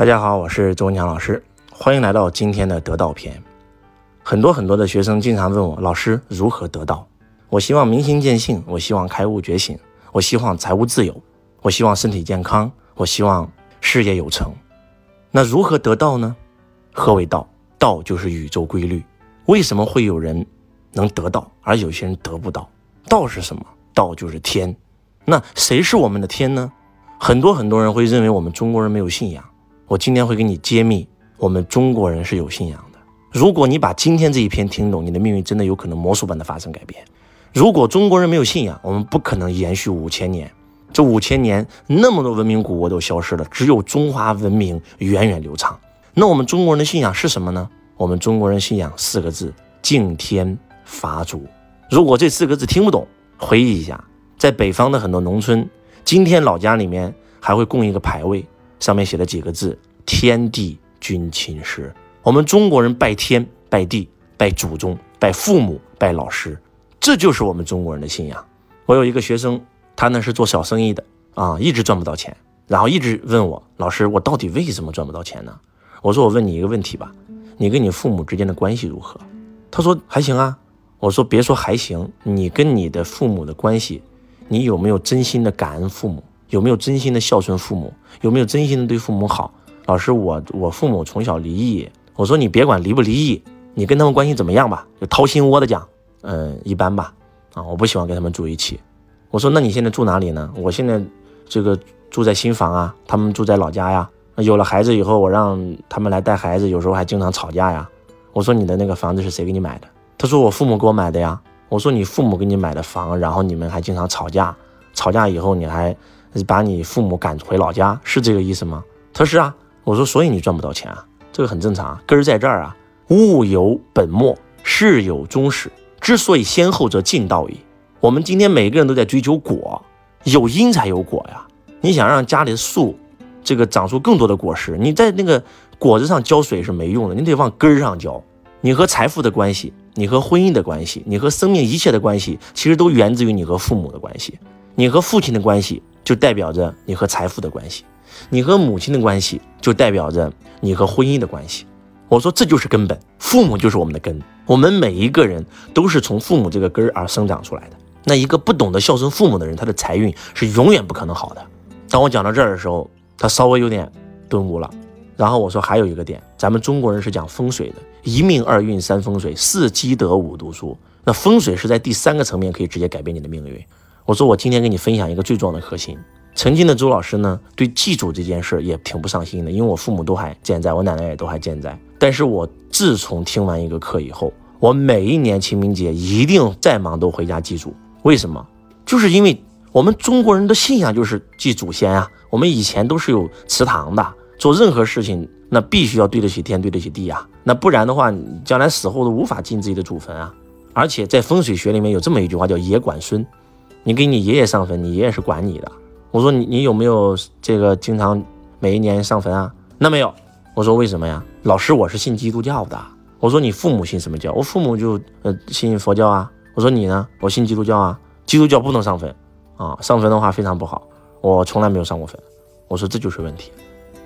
大家好，我是周文强老师，欢迎来到今天的得道篇。很多很多的学生经常问我，老师如何得道？我希望明心见性，我希望开悟觉醒，我希望财务自由，我希望身体健康，我希望事业有成。那如何得道呢？何为道？道就是宇宙规律。为什么会有人能得到，而有些人得不到？道是什么？道就是天。那谁是我们的天呢？很多很多人会认为我们中国人没有信仰。我今天会给你揭秘，我们中国人是有信仰的。如果你把今天这一篇听懂，你的命运真的有可能魔术般的发生改变。如果中国人没有信仰，我们不可能延续五千年。这五千年，那么多文明古国都消失了，只有中华文明源远流长。那我们中国人的信仰是什么呢？我们中国人信仰四个字：敬天法祖。如果这四个字听不懂，回忆一下，在北方的很多农村，今天老家里面还会供一个牌位。上面写了几个字：“天地君亲师。”我们中国人拜天、拜地、拜祖宗、拜父母、拜老师，这就是我们中国人的信仰。我有一个学生，他呢是做小生意的啊，一直赚不到钱，然后一直问我老师：“我到底为什么赚不到钱呢？”我说：“我问你一个问题吧，你跟你父母之间的关系如何？”他说：“还行啊。”我说：“别说还行，你跟你的父母的关系，你有没有真心的感恩父母？”有没有真心的孝顺父母？有没有真心的对父母好？老师，我我父母从小离异。我说你别管离不离异，你跟他们关系怎么样吧？就掏心窝的讲，嗯，一般吧。啊，我不喜欢跟他们住一起。我说那你现在住哪里呢？我现在这个住在新房啊，他们住在老家呀。有了孩子以后，我让他们来带孩子，有时候还经常吵架呀。我说你的那个房子是谁给你买的？他说我父母给我买的呀。我说你父母给你买的房，然后你们还经常吵架，吵架以后你还。把你父母赶回老家是这个意思吗？他说是啊。我说所以你赚不到钱啊，这个很正常啊，根儿在这儿啊。物有本末，事有终始，之所以先后则近道矣。我们今天每个人都在追求果，有因才有果呀。你想让家里的树这个长出更多的果实，你在那个果子上浇水是没用的，你得往根儿上浇。你和财富的关系，你和婚姻的关系，你和生命一切的关系，其实都源自于你和父母的关系，你和父亲的关系。就代表着你和财富的关系，你和母亲的关系就代表着你和婚姻的关系。我说这就是根本，父母就是我们的根，我们每一个人都是从父母这个根儿而生长出来的。那一个不懂得孝顺父母的人，他的财运是永远不可能好的。当我讲到这儿的时候，他稍微有点顿悟了。然后我说还有一个点，咱们中国人是讲风水的，一命二运三风水，四积德五读书。那风水是在第三个层面可以直接改变你的命运。我说我今天跟你分享一个最重要的核心。曾经的周老师呢，对祭祖这件事也挺不上心的，因为我父母都还健在，我奶奶也都还健在。但是我自从听完一个课以后，我每一年清明节一定再忙都回家祭祖。为什么？就是因为我们中国人的信仰就是祭祖先啊。我们以前都是有祠堂的，做任何事情那必须要对得起天，对得起地啊。那不然的话，将来死后都无法进自己的祖坟啊。而且在风水学里面有这么一句话，叫爷管孙。你给你爷爷上坟，你爷爷是管你的。我说你你有没有这个经常每一年上坟啊？那没有。我说为什么呀？老师，我是信基督教的。我说你父母信什么教？我父母就呃信佛教啊。我说你呢？我信基督教啊。基督教不能上坟啊，上坟的话非常不好。我从来没有上过坟。我说这就是问题，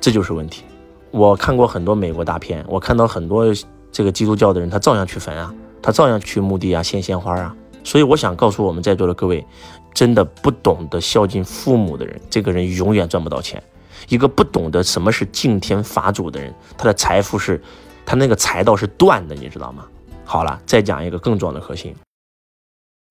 这就是问题。我看过很多美国大片，我看到很多这个基督教的人，他照样去坟啊，他照样去墓地啊，献鲜花啊。所以我想告诉我们在座的各位，真的不懂得孝敬父母的人，这个人永远赚不到钱。一个不懂得什么是敬天法祖的人，他的财富是，他那个财道是断的，你知道吗？好了，再讲一个更重要的核心。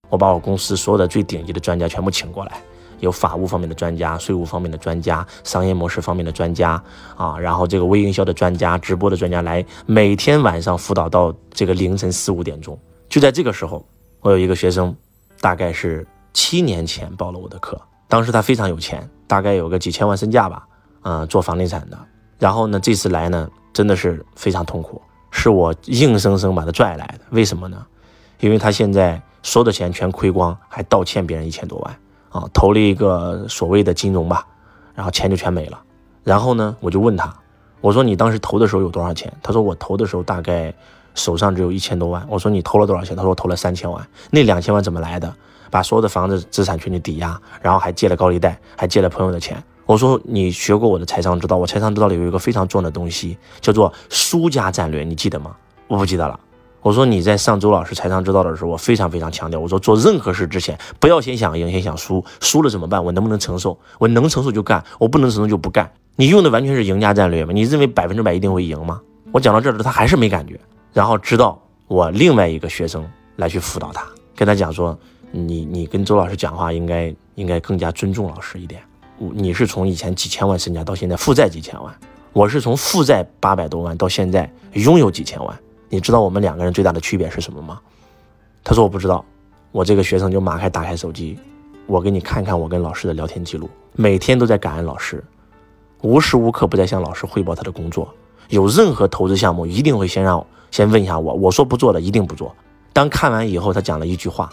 我把我公司所有的最顶级的专家全部请过来，有法务方面的专家、税务方面的专家、商业模式方面的专家啊，然后这个微营销的专家、直播的专家来，每天晚上辅导到这个凌晨四五点钟。就在这个时候。我有一个学生，大概是七年前报了我的课，当时他非常有钱，大概有个几千万身价吧，啊，做房地产的。然后呢，这次来呢，真的是非常痛苦，是我硬生生把他拽来的。为什么呢？因为他现在所有的钱全亏光，还倒欠别人一千多万啊，投了一个所谓的金融吧，然后钱就全没了。然后呢，我就问他，我说你当时投的时候有多少钱？他说我投的时候大概。手上只有一千多万，我说你投了多少钱？他说我投了三千万。那两千万怎么来的？把所有的房子资产全去抵押，然后还借了高利贷，还借了朋友的钱。我说你学过我的财商之道，我财商之道里有一个非常重要的东西，叫做输家战略，你记得吗？我不记得了。我说你在上周老师财商之道的时候，我非常非常强调，我说做任何事之前不要先想赢，先想输，输了怎么办？我能不能承受？我能承受就干，我不能承受就不干。你用的完全是赢家战略吗？你认为百分之百一定会赢吗？我讲到这儿了，他还是没感觉，然后直到我另外一个学生来去辅导他，跟他讲说，你你跟周老师讲话应该应该更加尊重老师一点。你是从以前几千万身家到现在负债几千万，我是从负债八百多万到现在拥有几千万。你知道我们两个人最大的区别是什么吗？他说我不知道。我这个学生就马开打开手机，我给你看看我跟老师的聊天记录，每天都在感恩老师，无时无刻不在向老师汇报他的工作。有任何投资项目，一定会先让先问一下我，我说不做的一定不做。当看完以后，他讲了一句话，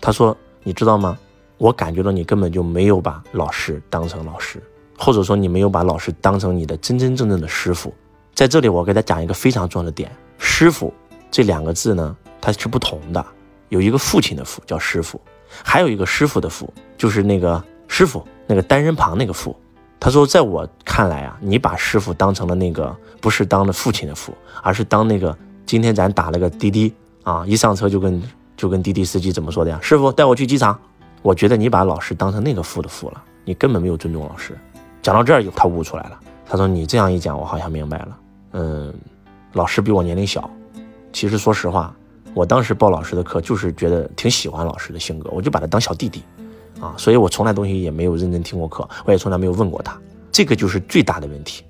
他说：“你知道吗？我感觉到你根本就没有把老师当成老师，或者说你没有把老师当成你的真真正正的师傅。”在这里，我给他讲一个非常重要的点。师傅这两个字呢，它是不同的。有一个父亲的父叫师傅，还有一个师傅的傅，就是那个师傅那个单人旁那个傅。他说，在我看来啊，你把师傅当成了那个不是当了父亲的父，而是当那个今天咱打了个滴滴啊，一上车就跟就跟滴滴司机怎么说的呀？师傅带我去机场。我觉得你把老师当成那个父的父了，你根本没有尊重老师。讲到这儿，他悟出来了。他说：“你这样一讲，我好像明白了。嗯。”老师比我年龄小，其实说实话，我当时报老师的课就是觉得挺喜欢老师的性格，我就把他当小弟弟，啊，所以我从来东西也没有认真听过课，我也从来没有问过他，这个就是最大的问题。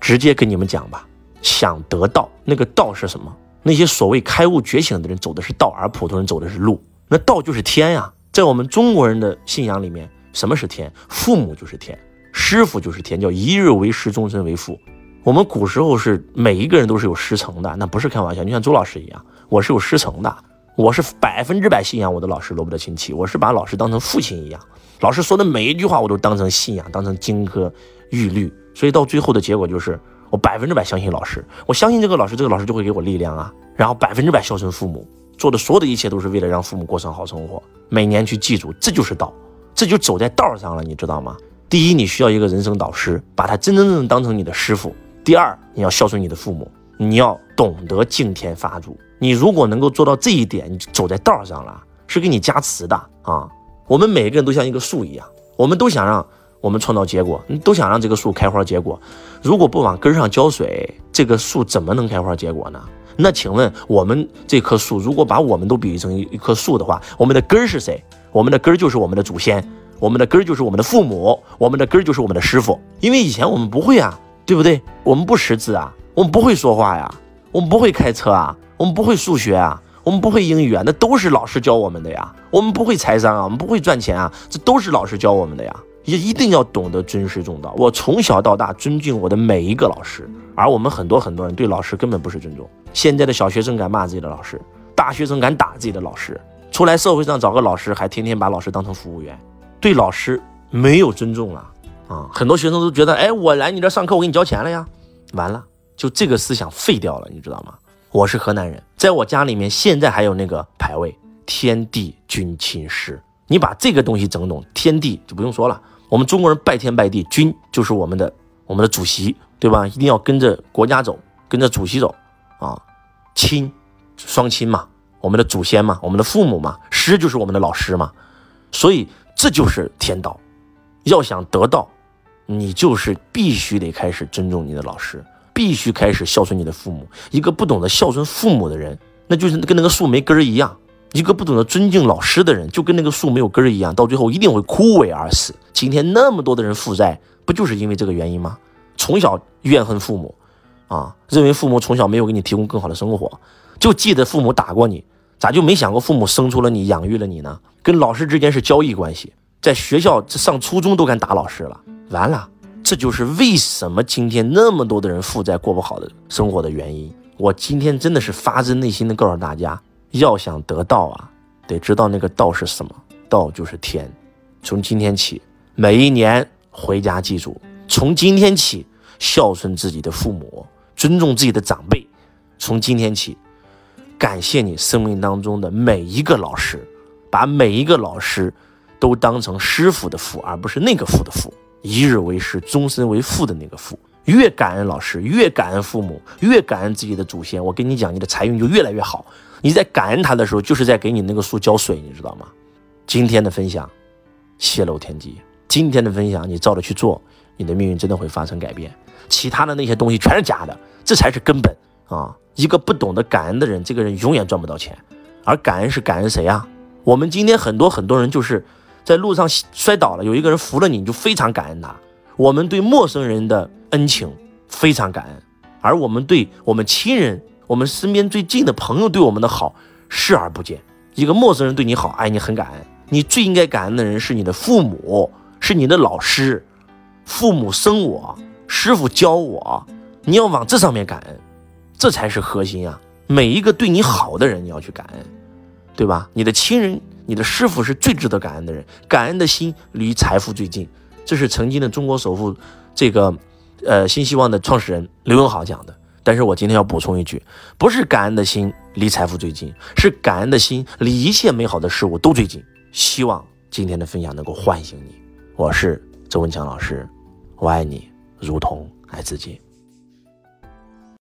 直接跟你们讲吧，想得道，那个道是什么？那些所谓开悟觉醒的人走的是道，而普通人走的是路。那道就是天呀，在我们中国人的信仰里面，什么是天？父母就是天，师傅就是天，叫一日为师，终身为父。我们古时候是每一个人都是有师承的，那不是开玩笑。就像周老师一样，我是有师承的，我是百分之百信仰我的老师罗伯特清崎，我是把老师当成父亲一样，老师说的每一句话我都当成信仰，当成金科玉律。所以到最后的结果就是我百分之百相信老师，我相信这个老师，这个老师就会给我力量啊。然后百分之百孝顺父母，做的所有的一切都是为了让父母过上好生活。每年去记住，这就是道，这就走在道上了，你知道吗？第一，你需要一个人生导师，把他真真正正当成你的师傅。第二，你要孝顺你的父母，你要懂得敬天发祖。你如果能够做到这一点，你走在道上了，是给你加持的啊！我们每个人都像一个树一样，我们都想让我们创造结果，你都想让这个树开花结果。如果不往根上浇水，这个树怎么能开花结果呢？那请问，我们这棵树，如果把我们都比喻成一一棵树的话，我们的根是谁？我们的根就是我们的祖先，我们的根就是我们的父母，我们的根就是我们的师傅。因为以前我们不会啊。对不对？我们不识字啊，我们不会说话呀，我们不会开车啊，我们不会数学啊，我们不会英语啊，那都是老师教我们的呀。我们不会财商啊，我们不会赚钱啊，这都是老师教我们的呀。也一定要懂得尊师重道。我从小到大尊敬我的每一个老师，而我们很多很多人对老师根本不是尊重。现在的小学生敢骂自己的老师，大学生敢打自己的老师，出来社会上找个老师还天天把老师当成服务员，对老师没有尊重了。啊，很多学生都觉得，哎，我来你这上课，我给你交钱了呀，完了，就这个思想废掉了，你知道吗？我是河南人，在我家里面现在还有那个牌位“天地君亲师”，你把这个东西整懂，天地就不用说了，我们中国人拜天拜地，君就是我们的我们的主席，对吧？一定要跟着国家走，跟着主席走啊，亲，双亲嘛，我们的祖先嘛，我们的父母嘛，师就是我们的老师嘛，所以这就是天道，要想得道。你就是必须得开始尊重你的老师，必须开始孝顺你的父母。一个不懂得孝顺父母的人，那就是跟那个树没根儿一样；一个不懂得尊敬老师的人，就跟那个树没有根儿一样，到最后一定会枯萎而死。今天那么多的人负债，不就是因为这个原因吗？从小怨恨父母，啊，认为父母从小没有给你提供更好的生活，就记得父母打过你，咋就没想过父母生出了你，养育了你呢？跟老师之间是交易关系，在学校上初中都敢打老师了。完了，这就是为什么今天那么多的人负债过不好的生活的原因。我今天真的是发自内心的告诉大家，要想得道啊，得知道那个道是什么，道就是天。从今天起，每一年回家记住，从今天起孝顺自己的父母，尊重自己的长辈。从今天起，感谢你生命当中的每一个老师，把每一个老师都当成师傅的父，而不是那个父的父。一日为师，终身为父的那个父。越感恩老师，越感恩父母，越感恩自己的祖先，我跟你讲，你的财运就越来越好。你在感恩他的时候，就是在给你那个树浇水，你知道吗？今天的分享泄露天机，今天的分享你照着去做，你的命运真的会发生改变。其他的那些东西全是假的，这才是根本啊！一个不懂得感恩的人，这个人永远赚不到钱。而感恩是感恩谁呀？我们今天很多很多人就是在路上摔倒了，有一个人扶了你，你就非常感恩他。我们对陌生人的恩情非常感恩，而我们对我们亲人、我们身边最近的朋友对我们的好视而不见。一个陌生人对你好，哎，你很感恩。你最应该感恩的人是你的父母，是你的老师。父母生我，师傅教我，你要往这上面感恩，这才是核心啊！每一个对你好的人，你要去感恩，对吧？你的亲人、你的师傅是最值得感恩的人，感恩的心离财富最近。这是曾经的中国首富，这个，呃，新希望的创始人刘永好讲的。但是我今天要补充一句，不是感恩的心离财富最近，是感恩的心离一切美好的事物都最近。希望今天的分享能够唤醒你。我是周文强老师，我爱你，如同爱自己。